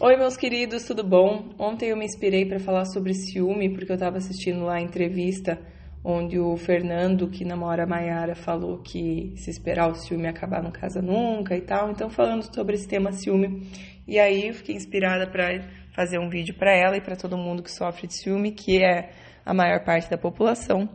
Oi, meus queridos, tudo bom? Ontem eu me inspirei para falar sobre ciúme porque eu estava assistindo lá a entrevista onde o Fernando, que namora a Maiara, falou que se esperar o ciúme acabar não casa nunca e tal. Então, falando sobre esse tema ciúme. E aí eu fiquei inspirada para fazer um vídeo para ela e para todo mundo que sofre de ciúme, que é a maior parte da população.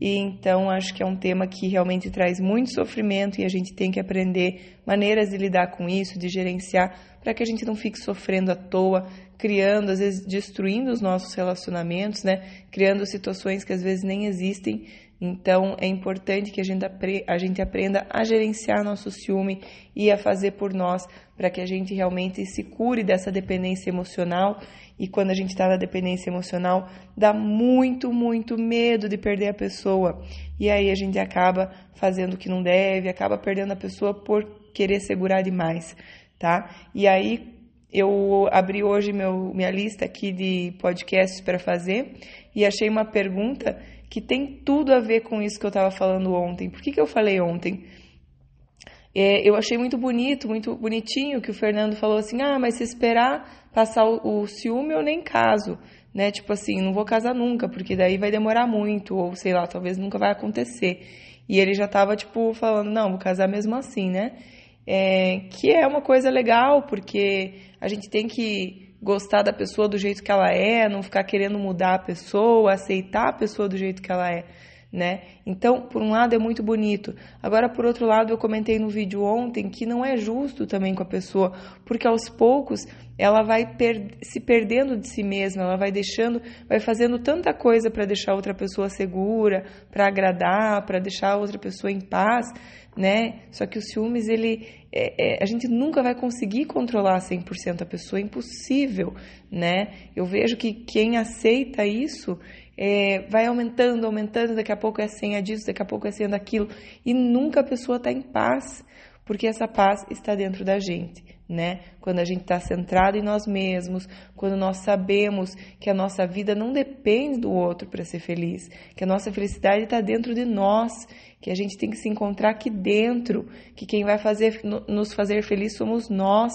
E então acho que é um tema que realmente traz muito sofrimento e a gente tem que aprender maneiras de lidar com isso, de gerenciar, para que a gente não fique sofrendo à toa, criando, às vezes destruindo os nossos relacionamentos, né? Criando situações que às vezes nem existem. Então é importante que a gente, a gente aprenda a gerenciar nosso ciúme e a fazer por nós, para que a gente realmente se cure dessa dependência emocional e quando a gente está na dependência emocional, dá muito, muito medo de perder a pessoa. E aí a gente acaba fazendo o que não deve, acaba perdendo a pessoa por querer segurar demais, tá? E aí eu abri hoje meu, minha lista aqui de podcasts para fazer e achei uma pergunta que tem tudo a ver com isso que eu estava falando ontem. Por que, que eu falei ontem? É, eu achei muito bonito, muito bonitinho que o Fernando falou assim: ah, mas se esperar passar o, o ciúme, eu nem caso. Né? Tipo assim, não vou casar nunca, porque daí vai demorar muito, ou sei lá, talvez nunca vai acontecer. E ele já tava, tipo, falando: não, vou casar mesmo assim, né? É, que é uma coisa legal, porque a gente tem que gostar da pessoa do jeito que ela é, não ficar querendo mudar a pessoa, aceitar a pessoa do jeito que ela é né? Então, por um lado é muito bonito. Agora, por outro lado, eu comentei no vídeo ontem que não é justo também com a pessoa, porque aos poucos ela vai per se perdendo de si mesma, ela vai deixando, vai fazendo tanta coisa para deixar outra pessoa segura, para agradar, para deixar outra pessoa em paz, né? Só que os ciúmes, ele, é, é, a gente nunca vai conseguir controlar 100% a pessoa, é impossível, né? Eu vejo que quem aceita isso é, vai aumentando, aumentando, daqui a pouco é a senha disso, daqui a pouco é a senha daquilo, e nunca a pessoa está em paz, porque essa paz está dentro da gente, né? Quando a gente está centrado em nós mesmos, quando nós sabemos que a nossa vida não depende do outro para ser feliz, que a nossa felicidade está dentro de nós, que a gente tem que se encontrar aqui dentro, que quem vai fazer nos fazer feliz somos nós,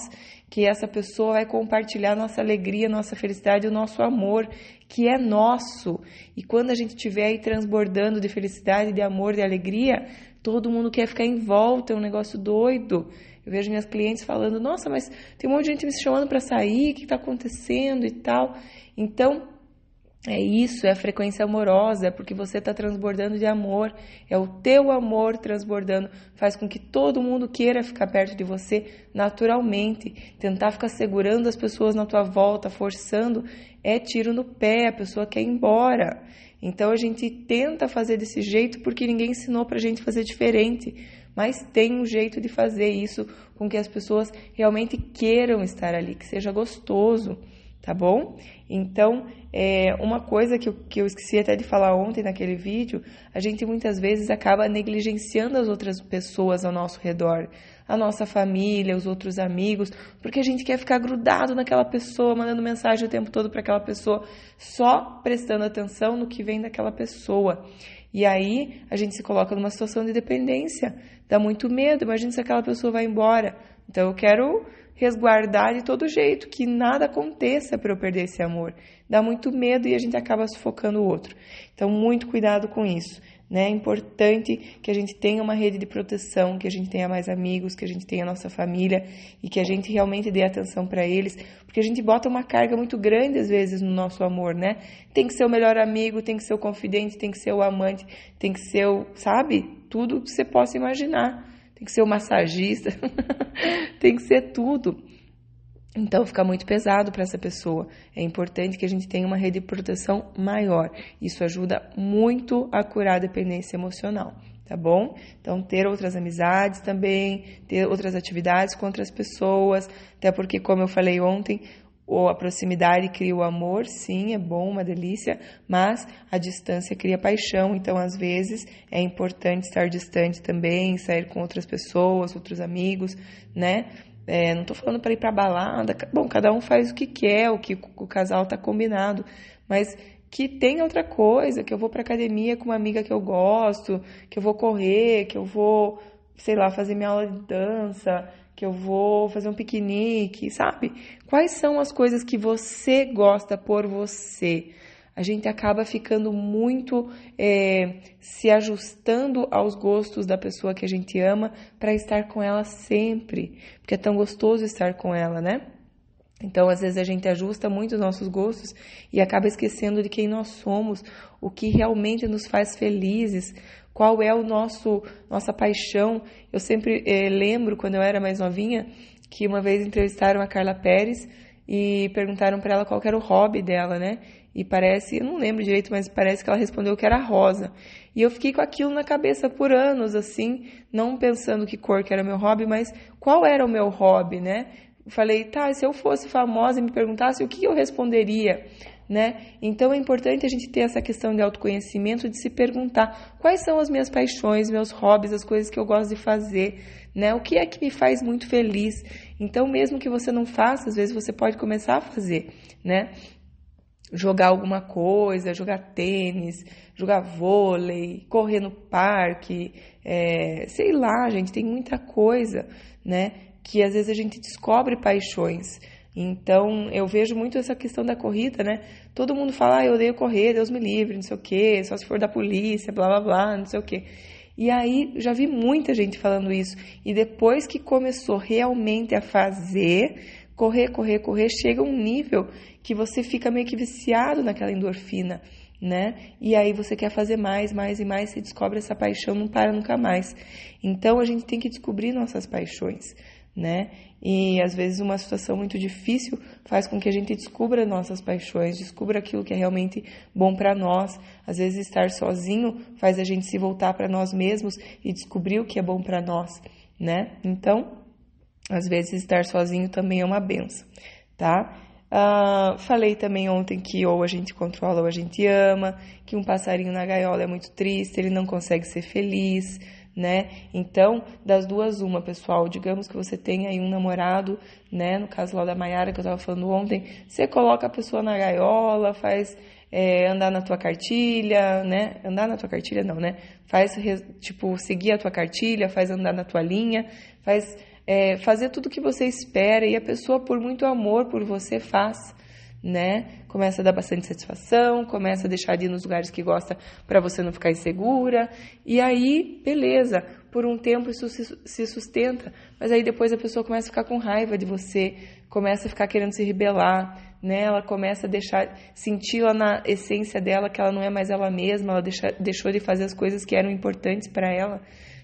que essa pessoa vai compartilhar nossa alegria, nossa felicidade, o nosso amor, que é nosso. E quando a gente estiver aí transbordando de felicidade, de amor, de alegria, todo mundo quer ficar em volta, é um negócio doido. Eu vejo minhas clientes falando: "Nossa, mas tem um monte de gente me chamando para sair, o que está acontecendo e tal". Então, é isso, é a frequência amorosa, é porque você está transbordando de amor, é o teu amor transbordando, faz com que todo mundo queira ficar perto de você naturalmente. Tentar ficar segurando as pessoas na tua volta, forçando, é tiro no pé, a pessoa quer ir embora. Então a gente tenta fazer desse jeito porque ninguém ensinou para a gente fazer diferente, mas tem um jeito de fazer isso com que as pessoas realmente queiram estar ali, que seja gostoso tá bom? Então, é, uma coisa que eu, que eu esqueci até de falar ontem naquele vídeo, a gente muitas vezes acaba negligenciando as outras pessoas ao nosso redor, a nossa família, os outros amigos, porque a gente quer ficar grudado naquela pessoa, mandando mensagem o tempo todo para aquela pessoa, só prestando atenção no que vem daquela pessoa. E aí a gente se coloca numa situação de dependência, dá muito medo, imagina se aquela pessoa vai embora. Então eu quero resguardar de todo jeito, que nada aconteça para eu perder esse amor. Dá muito medo e a gente acaba sufocando o outro. Então, muito cuidado com isso. Né? É importante que a gente tenha uma rede de proteção, que a gente tenha mais amigos, que a gente tenha nossa família e que a gente realmente dê atenção para eles, porque a gente bota uma carga muito grande às vezes no nosso amor, né? Tem que ser o melhor amigo, tem que ser o confidente, tem que ser o amante, tem que ser o, sabe? Tudo que você possa imaginar tem que ser o massagista, tem que ser tudo. Então fica muito pesado para essa pessoa. É importante que a gente tenha uma rede de proteção maior. Isso ajuda muito a curar a dependência emocional, tá bom? Então ter outras amizades também, ter outras atividades com outras pessoas, até porque como eu falei ontem, ou a proximidade cria o amor, sim, é bom, uma delícia, mas a distância cria paixão, então às vezes é importante estar distante também, sair com outras pessoas, outros amigos, né? É, não estou falando para ir para balada, bom, cada um faz o que quer, o que o casal está combinado, mas que tem outra coisa, que eu vou para academia com uma amiga que eu gosto, que eu vou correr, que eu vou, sei lá, fazer minha aula de dança, que eu vou fazer um piquenique, sabe? Quais são as coisas que você gosta por você? A gente acaba ficando muito é, se ajustando aos gostos da pessoa que a gente ama para estar com ela sempre, porque é tão gostoso estar com ela, né? Então, às vezes a gente ajusta muito os nossos gostos e acaba esquecendo de quem nós somos, o que realmente nos faz felizes, qual é o nosso nossa paixão. Eu sempre eh, lembro quando eu era mais novinha que uma vez entrevistaram a Carla Pérez e perguntaram para ela qual era o hobby dela, né? E parece, eu não lembro direito, mas parece que ela respondeu que era rosa. E eu fiquei com aquilo na cabeça por anos, assim, não pensando que cor que era meu hobby, mas qual era o meu hobby, né? falei, tá, se eu fosse famosa e me perguntasse o que eu responderia, né? Então é importante a gente ter essa questão de autoconhecimento, de se perguntar quais são as minhas paixões, meus hobbies, as coisas que eu gosto de fazer, né? O que é que me faz muito feliz? Então, mesmo que você não faça, às vezes você pode começar a fazer, né? Jogar alguma coisa, jogar tênis, jogar vôlei, correr no parque, é, sei lá, gente, tem muita coisa, né? que às vezes a gente descobre paixões. Então, eu vejo muito essa questão da corrida, né? Todo mundo fala, ah, eu odeio correr, Deus me livre, não sei o quê, só se for da polícia, blá blá blá, não sei o quê. E aí, já vi muita gente falando isso. E depois que começou realmente a fazer, correr, correr, correr, chega um nível que você fica meio que viciado naquela endorfina, né? E aí você quer fazer mais, mais e mais, você descobre essa paixão, não para nunca mais. Então, a gente tem que descobrir nossas paixões né? E às vezes uma situação muito difícil faz com que a gente descubra nossas paixões, descubra aquilo que é realmente bom para nós. Às vezes estar sozinho faz a gente se voltar para nós mesmos e descobrir o que é bom para nós, né? Então, às vezes estar sozinho também é uma benção, tá? Uh, falei também ontem que ou a gente controla ou a gente ama, que um passarinho na gaiola é muito triste, ele não consegue ser feliz, né? Então, das duas, uma, pessoal. Digamos que você tem aí um namorado, né? No caso lá da Maiara, que eu estava falando ontem, você coloca a pessoa na gaiola, faz é, andar na tua cartilha, né? Andar na tua cartilha, não, né? Faz, tipo, seguir a tua cartilha, faz andar na tua linha, faz é, fazer tudo o que você espera e a pessoa, por muito amor por você, faz né? Começa a dar bastante satisfação, começa a deixar de ir nos lugares que gosta para você não ficar insegura. E aí, beleza, por um tempo isso se sustenta, mas aí depois a pessoa começa a ficar com raiva de você, começa a ficar querendo se rebelar, né? Ela começa a deixar, sentir lá na essência dela que ela não é mais ela mesma, ela deixa, deixou de fazer as coisas que eram importantes para ela,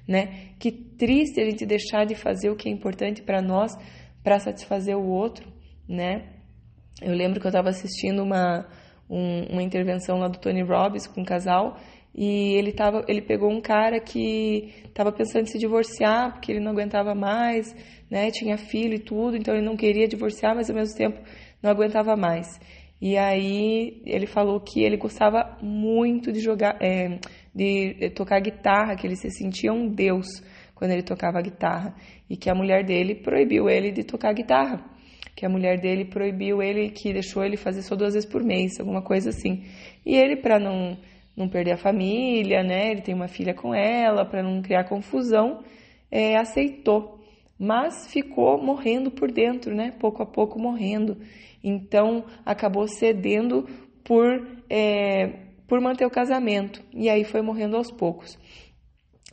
né? Que triste a gente deixar de fazer o que é importante para nós para satisfazer o outro, né? Eu lembro que eu estava assistindo uma, um, uma intervenção lá do Tony Robbins com um casal e ele, tava, ele pegou um cara que estava pensando em se divorciar porque ele não aguentava mais, né? Tinha filho e tudo, então ele não queria divorciar, mas ao mesmo tempo não aguentava mais. E aí ele falou que ele gostava muito de jogar, é, de tocar guitarra, que ele se sentia um deus quando ele tocava guitarra e que a mulher dele proibiu ele de tocar guitarra que a mulher dele proibiu ele, que deixou ele fazer só duas vezes por mês, alguma coisa assim. E ele, para não, não perder a família, né, ele tem uma filha com ela, para não criar confusão, é, aceitou. Mas ficou morrendo por dentro, né, pouco a pouco morrendo. Então, acabou cedendo por, é, por manter o casamento. E aí foi morrendo aos poucos.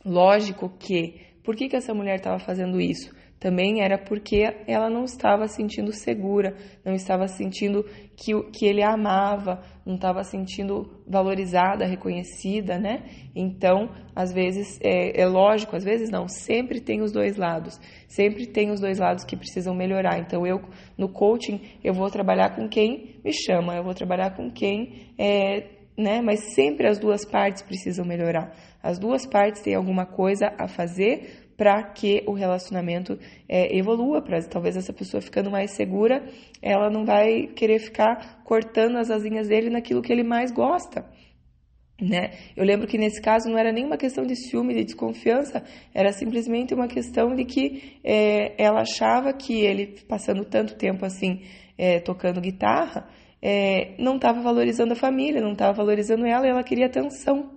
Lógico que, por que, que essa mulher estava fazendo isso? Também era porque ela não estava sentindo segura, não estava sentindo que, que ele a amava, não estava sentindo valorizada, reconhecida, né? Então, às vezes, é, é, lógico, às vezes não, sempre tem os dois lados, sempre tem os dois lados que precisam melhorar. Então, eu, no coaching, eu vou trabalhar com quem me chama, eu vou trabalhar com quem é, né? Mas sempre as duas partes precisam melhorar. As duas partes têm alguma coisa a fazer para que o relacionamento é, evolua, para talvez essa pessoa ficando mais segura, ela não vai querer ficar cortando as asinhas dele naquilo que ele mais gosta. Né? Eu lembro que nesse caso não era nenhuma questão de ciúme, de desconfiança, era simplesmente uma questão de que é, ela achava que ele, passando tanto tempo assim é, tocando guitarra, é, não estava valorizando a família, não estava valorizando ela e ela queria atenção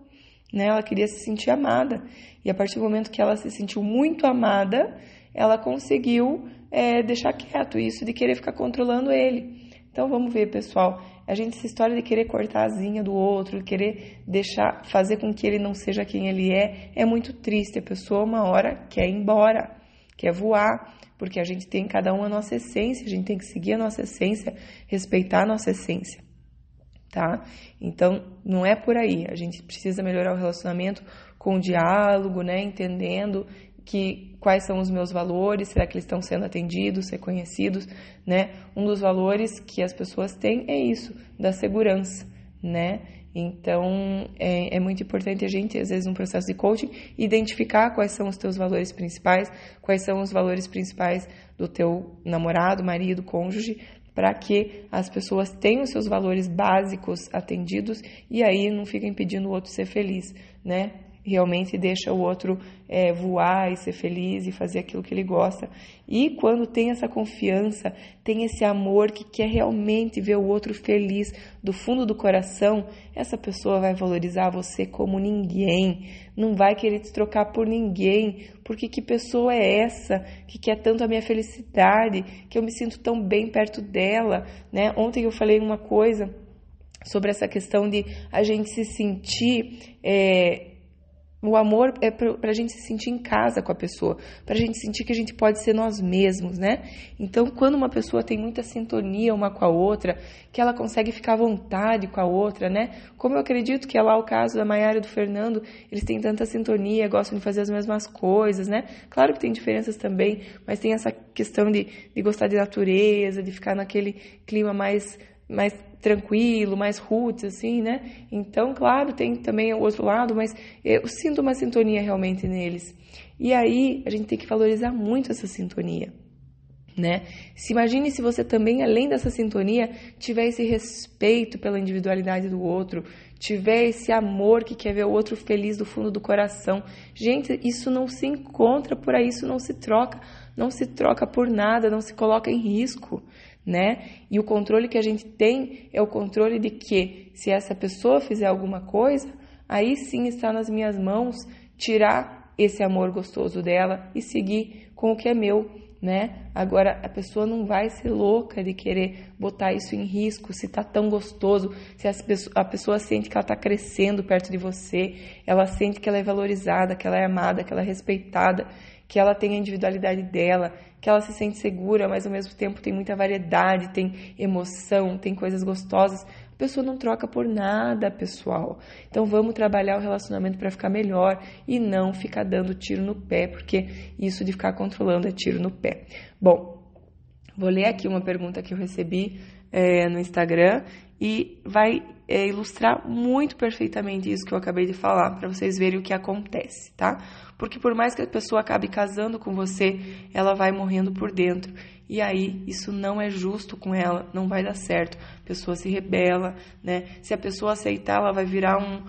né? Ela queria se sentir amada. E a partir do momento que ela se sentiu muito amada, ela conseguiu é, deixar quieto isso de querer ficar controlando ele. Então vamos ver, pessoal. A gente, essa história de querer cortar a asinha do outro, de querer deixar, fazer com que ele não seja quem ele é, é muito triste. A pessoa, uma hora, quer ir embora, quer voar, porque a gente tem cada um a nossa essência, a gente tem que seguir a nossa essência, respeitar a nossa essência, tá? Então, não é por aí. A gente precisa melhorar o relacionamento com o diálogo, né? Entendendo que quais são os meus valores, será que eles estão sendo atendidos, reconhecidos, né? Um dos valores que as pessoas têm é isso, da segurança, né? Então, é, é, muito importante a gente, às vezes, no processo de coaching, identificar quais são os teus valores principais, quais são os valores principais do teu namorado, marido, cônjuge, para que as pessoas tenham seus valores básicos atendidos e aí não fiquem impedindo o outro ser feliz, né? Realmente deixa o outro é, voar e ser feliz e fazer aquilo que ele gosta. E quando tem essa confiança, tem esse amor que quer realmente ver o outro feliz do fundo do coração, essa pessoa vai valorizar você como ninguém, não vai querer te trocar por ninguém, porque que pessoa é essa que quer tanto a minha felicidade, que eu me sinto tão bem perto dela, né? Ontem eu falei uma coisa sobre essa questão de a gente se sentir é, o amor é para a gente se sentir em casa com a pessoa, para a gente sentir que a gente pode ser nós mesmos, né? Então, quando uma pessoa tem muita sintonia uma com a outra, que ela consegue ficar à vontade com a outra, né? Como eu acredito que é lá o caso da Maiara e do Fernando, eles têm tanta sintonia, gostam de fazer as mesmas coisas, né? Claro que tem diferenças também, mas tem essa questão de, de gostar de natureza, de ficar naquele clima mais mais tranquilo, mais roots, assim, né? Então, claro, tem também o outro lado, mas eu sinto uma sintonia realmente neles. E aí, a gente tem que valorizar muito essa sintonia, né? Se imagine se você também, além dessa sintonia, tiver esse respeito pela individualidade do outro, tiver esse amor que quer ver o outro feliz do fundo do coração. Gente, isso não se encontra por aí, isso não se troca, não se troca por nada, não se coloca em risco né? E o controle que a gente tem é o controle de que se essa pessoa fizer alguma coisa, aí sim está nas minhas mãos tirar esse amor gostoso dela e seguir com o que é meu, né? Agora a pessoa não vai ser louca de querer botar isso em risco, se tá tão gostoso, se a pessoa sente que ela tá crescendo perto de você, ela sente que ela é valorizada, que ela é amada, que ela é respeitada, que ela tem a individualidade dela, que ela se sente segura, mas ao mesmo tempo tem muita variedade, tem emoção, tem coisas gostosas. A pessoa não troca por nada, pessoal. Então vamos trabalhar o relacionamento para ficar melhor e não ficar dando tiro no pé, porque isso de ficar controlando é tiro no pé. Bom, vou ler aqui uma pergunta que eu recebi é, no Instagram e vai é, ilustrar muito perfeitamente isso que eu acabei de falar, para vocês verem o que acontece, tá? Porque por mais que a pessoa acabe casando com você, ela vai morrendo por dentro. E aí, isso não é justo com ela, não vai dar certo. A pessoa se rebela, né? Se a pessoa aceitar, ela vai virar um,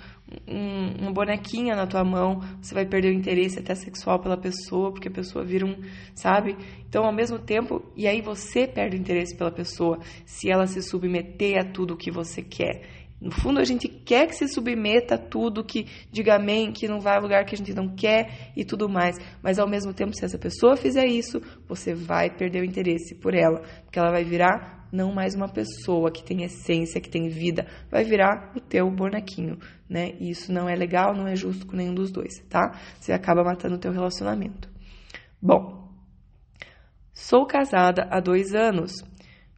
um, uma bonequinha na tua mão, você vai perder o interesse até sexual pela pessoa, porque a pessoa vira um, sabe? Então, ao mesmo tempo, e aí você perde o interesse pela pessoa se ela se submeter a tudo o que você quer. No fundo, a gente quer que se submeta a tudo, que diga amém, que não vá a lugar que a gente não quer e tudo mais. Mas, ao mesmo tempo, se essa pessoa fizer isso, você vai perder o interesse por ela, porque ela vai virar não mais uma pessoa que tem essência, que tem vida, vai virar o teu bonequinho, né? E isso não é legal, não é justo com nenhum dos dois, tá? Você acaba matando o teu relacionamento. Bom, sou casada há dois anos.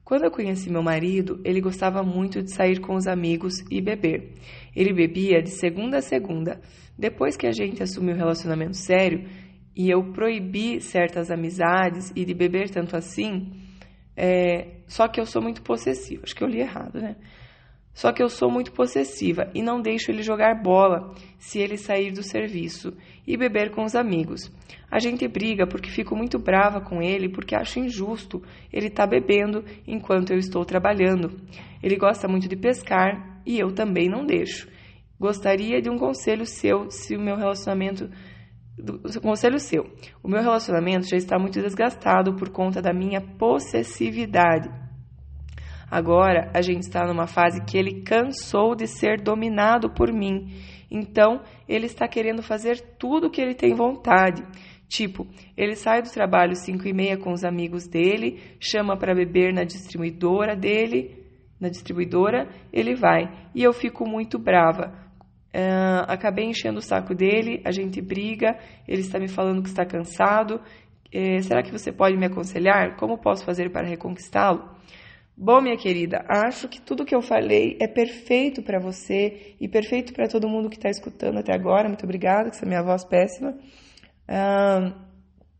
Quando eu conheci meu marido, ele gostava muito de sair com os amigos e beber. Ele bebia de segunda a segunda. Depois que a gente assumiu um relacionamento sério e eu proibi certas amizades e de beber tanto assim, é, só que eu sou muito possessiva. Acho que eu li errado, né? Só que eu sou muito possessiva e não deixo ele jogar bola se ele sair do serviço e beber com os amigos. A gente briga porque fico muito brava com ele porque acho injusto ele tá bebendo enquanto eu estou trabalhando. Ele gosta muito de pescar e eu também não deixo. Gostaria de um conselho seu se o meu relacionamento do, conselho seu. O meu relacionamento já está muito desgastado por conta da minha possessividade. Agora a gente está numa fase que ele cansou de ser dominado por mim. Então ele está querendo fazer tudo o que ele tem vontade. Tipo, ele sai do trabalho 5 e meia com os amigos dele, chama para beber na distribuidora dele, na distribuidora, ele vai. E eu fico muito brava. Uh, acabei enchendo o saco dele, a gente briga, ele está me falando que está cansado. Uh, será que você pode me aconselhar? Como posso fazer para reconquistá-lo? Bom, minha querida, acho que tudo que eu falei é perfeito para você e perfeito para todo mundo que está escutando até agora. Muito obrigada, que essa é minha voz péssima. Ah,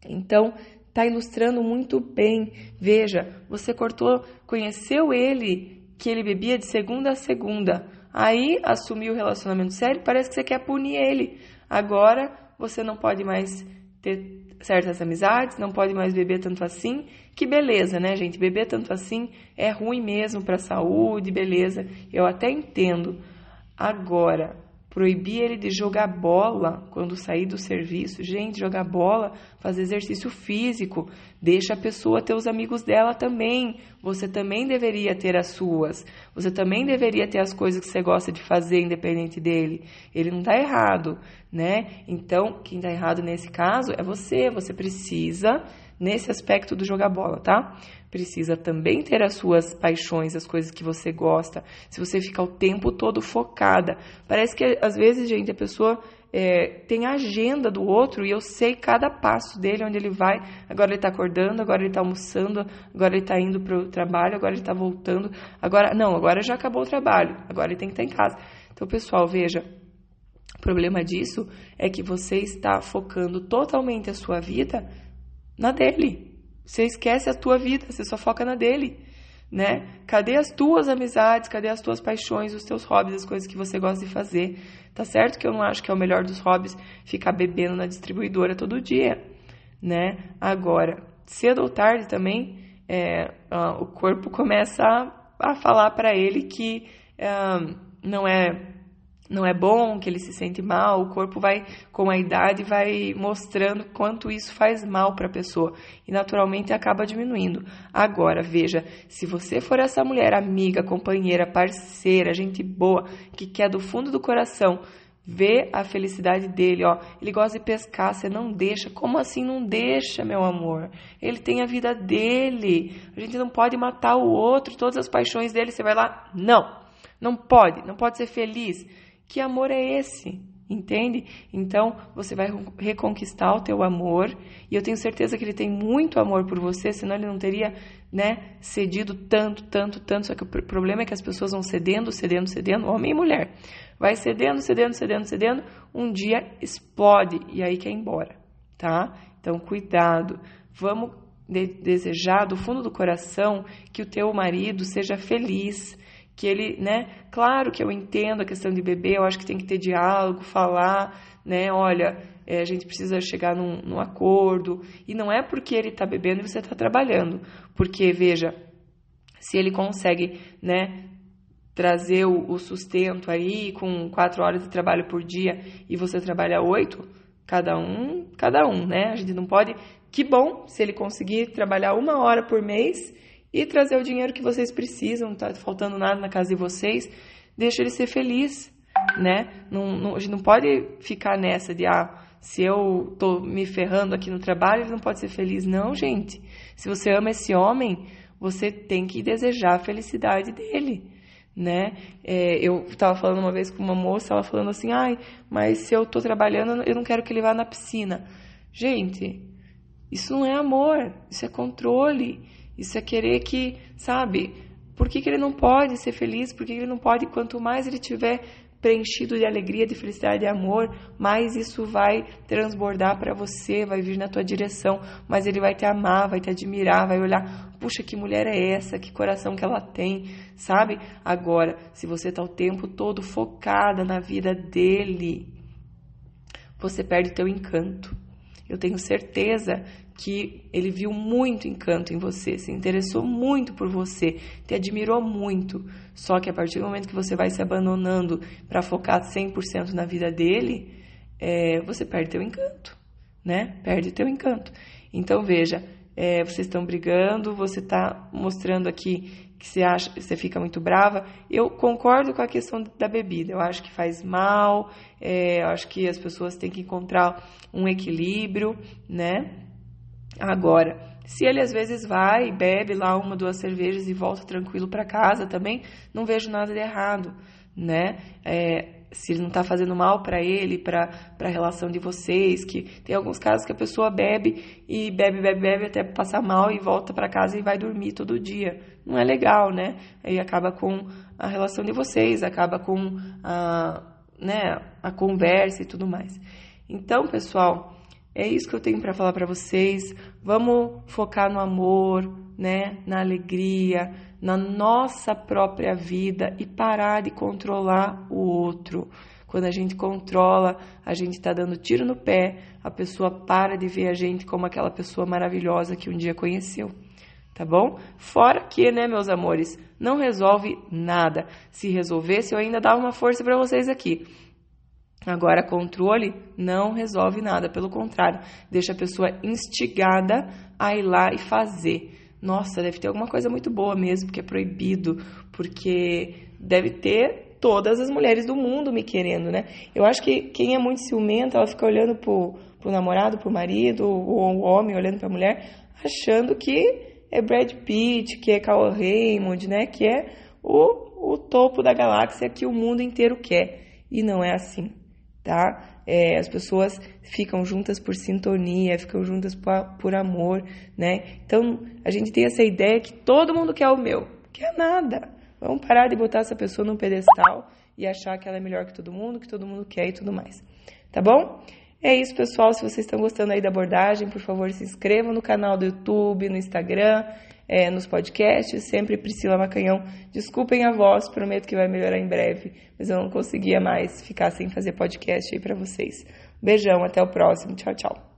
então, está ilustrando muito bem. Veja, você cortou, conheceu ele que ele bebia de segunda a segunda. Aí assumiu o relacionamento sério, parece que você quer punir ele. Agora você não pode mais ter certas amizades, não pode mais beber tanto assim. Que beleza, né, gente? Beber tanto assim é ruim mesmo para a saúde, beleza. Eu até entendo. Agora, proibir ele de jogar bola quando sair do serviço. Gente, jogar bola, fazer exercício físico, deixa a pessoa ter os amigos dela também. Você também deveria ter as suas. Você também deveria ter as coisas que você gosta de fazer independente dele. Ele não está errado, né? Então, quem está errado nesse caso é você. Você precisa nesse aspecto do jogar bola, tá? Precisa também ter as suas paixões, as coisas que você gosta. Se você ficar o tempo todo focada, parece que às vezes, gente, a pessoa é, tem a agenda do outro e eu sei cada passo dele, onde ele vai. Agora ele está acordando, agora ele está almoçando, agora ele está indo para o trabalho, agora ele está voltando. Agora, não, agora já acabou o trabalho, agora ele tem que estar tá em casa. Então, pessoal, veja, o problema disso é que você está focando totalmente a sua vida na dele. Você esquece a tua vida, você só foca na dele, né? Cadê as tuas amizades, cadê as tuas paixões, os teus hobbies, as coisas que você gosta de fazer? Tá certo que eu não acho que é o melhor dos hobbies ficar bebendo na distribuidora todo dia, né? Agora, cedo ou tarde também, é, o corpo começa a, a falar para ele que uh, não é não é bom, que ele se sente mal, o corpo vai, com a idade, vai mostrando quanto isso faz mal para a pessoa e naturalmente acaba diminuindo. Agora, veja, se você for essa mulher amiga, companheira, parceira, gente boa, que quer do fundo do coração ver a felicidade dele, ó, ele gosta de pescar, você não deixa. Como assim não deixa, meu amor? Ele tem a vida dele. A gente não pode matar o outro, todas as paixões dele, você vai lá? Não. Não pode, não pode ser feliz. Que amor é esse? Entende? Então, você vai reconquistar o teu amor, e eu tenho certeza que ele tem muito amor por você, senão ele não teria, né, cedido tanto, tanto, tanto. Só que o problema é que as pessoas vão cedendo, cedendo, cedendo, homem e mulher. Vai cedendo, cedendo, cedendo, cedendo, um dia explode e aí quer ir embora, tá? Então, cuidado. Vamos de desejar do fundo do coração que o teu marido seja feliz, que ele, né? Claro que eu entendo a questão de beber, eu acho que tem que ter diálogo, falar, né? Olha, é, a gente precisa chegar num, num, acordo. E não é porque ele está bebendo e você está trabalhando. Porque, veja, se ele consegue, né? Trazer o, o sustento aí com quatro horas de trabalho por dia e você trabalha oito, cada um, cada um, né? A gente não pode. Que bom se ele conseguir trabalhar uma hora por mês e trazer o dinheiro que vocês precisam, não tá faltando nada na casa de vocês, deixa ele ser feliz, né? Não, não, a gente não pode ficar nessa de, ah, se eu tô me ferrando aqui no trabalho, ele não pode ser feliz. Não, gente. Se você ama esse homem, você tem que desejar a felicidade dele, né? É, eu estava falando uma vez com uma moça, ela falando assim, ai, mas se eu tô trabalhando, eu não quero que ele vá na piscina. Gente, isso não é amor, isso é controle. Isso é querer que, sabe, por que, que ele não pode ser feliz? Por que, que ele não pode? Quanto mais ele tiver preenchido de alegria, de felicidade e amor, mais isso vai transbordar para você, vai vir na tua direção, mas ele vai te amar, vai te admirar, vai olhar, puxa, que mulher é essa, que coração que ela tem, sabe? Agora, se você está o tempo todo focada na vida dele, você perde teu encanto. Eu tenho certeza que ele viu muito encanto em você, se interessou muito por você, te admirou muito. Só que a partir do momento que você vai se abandonando para focar 100% na vida dele, é, você perde teu encanto, né? Perde teu encanto. Então veja, é, vocês estão brigando, você está mostrando aqui que você acha, você fica muito brava. Eu concordo com a questão da bebida. Eu acho que faz mal. É, eu acho que as pessoas têm que encontrar um equilíbrio, né? Agora, se ele às vezes vai bebe lá uma, duas cervejas e volta tranquilo para casa também, não vejo nada de errado, né? É, se não está fazendo mal para ele, para a relação de vocês, que tem alguns casos que a pessoa bebe e bebe, bebe, bebe até passar mal e volta para casa e vai dormir todo dia. Não é legal, né? Aí acaba com a relação de vocês, acaba com a, né, a conversa e tudo mais. Então, pessoal, é isso que eu tenho para falar para vocês. Vamos focar no amor, né, na alegria, na nossa própria vida e parar de controlar o outro. Quando a gente controla, a gente está dando tiro no pé, a pessoa para de ver a gente como aquela pessoa maravilhosa que um dia conheceu. Tá bom? Fora que, né, meus amores, não resolve nada. Se resolvesse, eu ainda dava uma força para vocês aqui. Agora, controle não resolve nada, pelo contrário, deixa a pessoa instigada a ir lá e fazer nossa, deve ter alguma coisa muito boa mesmo, porque é proibido, porque deve ter todas as mulheres do mundo me querendo, né? Eu acho que quem é muito ciumento, ela fica olhando pro, pro namorado, pro marido, ou o homem olhando pra mulher, achando que é Brad Pitt, que é Carl Raymond, né? Que é o, o topo da galáxia que o mundo inteiro quer. E não é assim, tá? É, as pessoas ficam juntas por sintonia, ficam juntas por, por amor, né? Então, a gente tem essa ideia que todo mundo quer o meu. Quer nada. Vamos parar de botar essa pessoa num pedestal e achar que ela é melhor que todo mundo, que todo mundo quer e tudo mais. Tá bom? É isso, pessoal. Se vocês estão gostando aí da abordagem, por favor, se inscrevam no canal do YouTube, no Instagram é, nos podcasts, sempre Priscila Macanhão. Desculpem a voz, prometo que vai melhorar em breve, mas eu não conseguia mais ficar sem fazer podcast aí para vocês. Beijão, até o próximo. Tchau, tchau.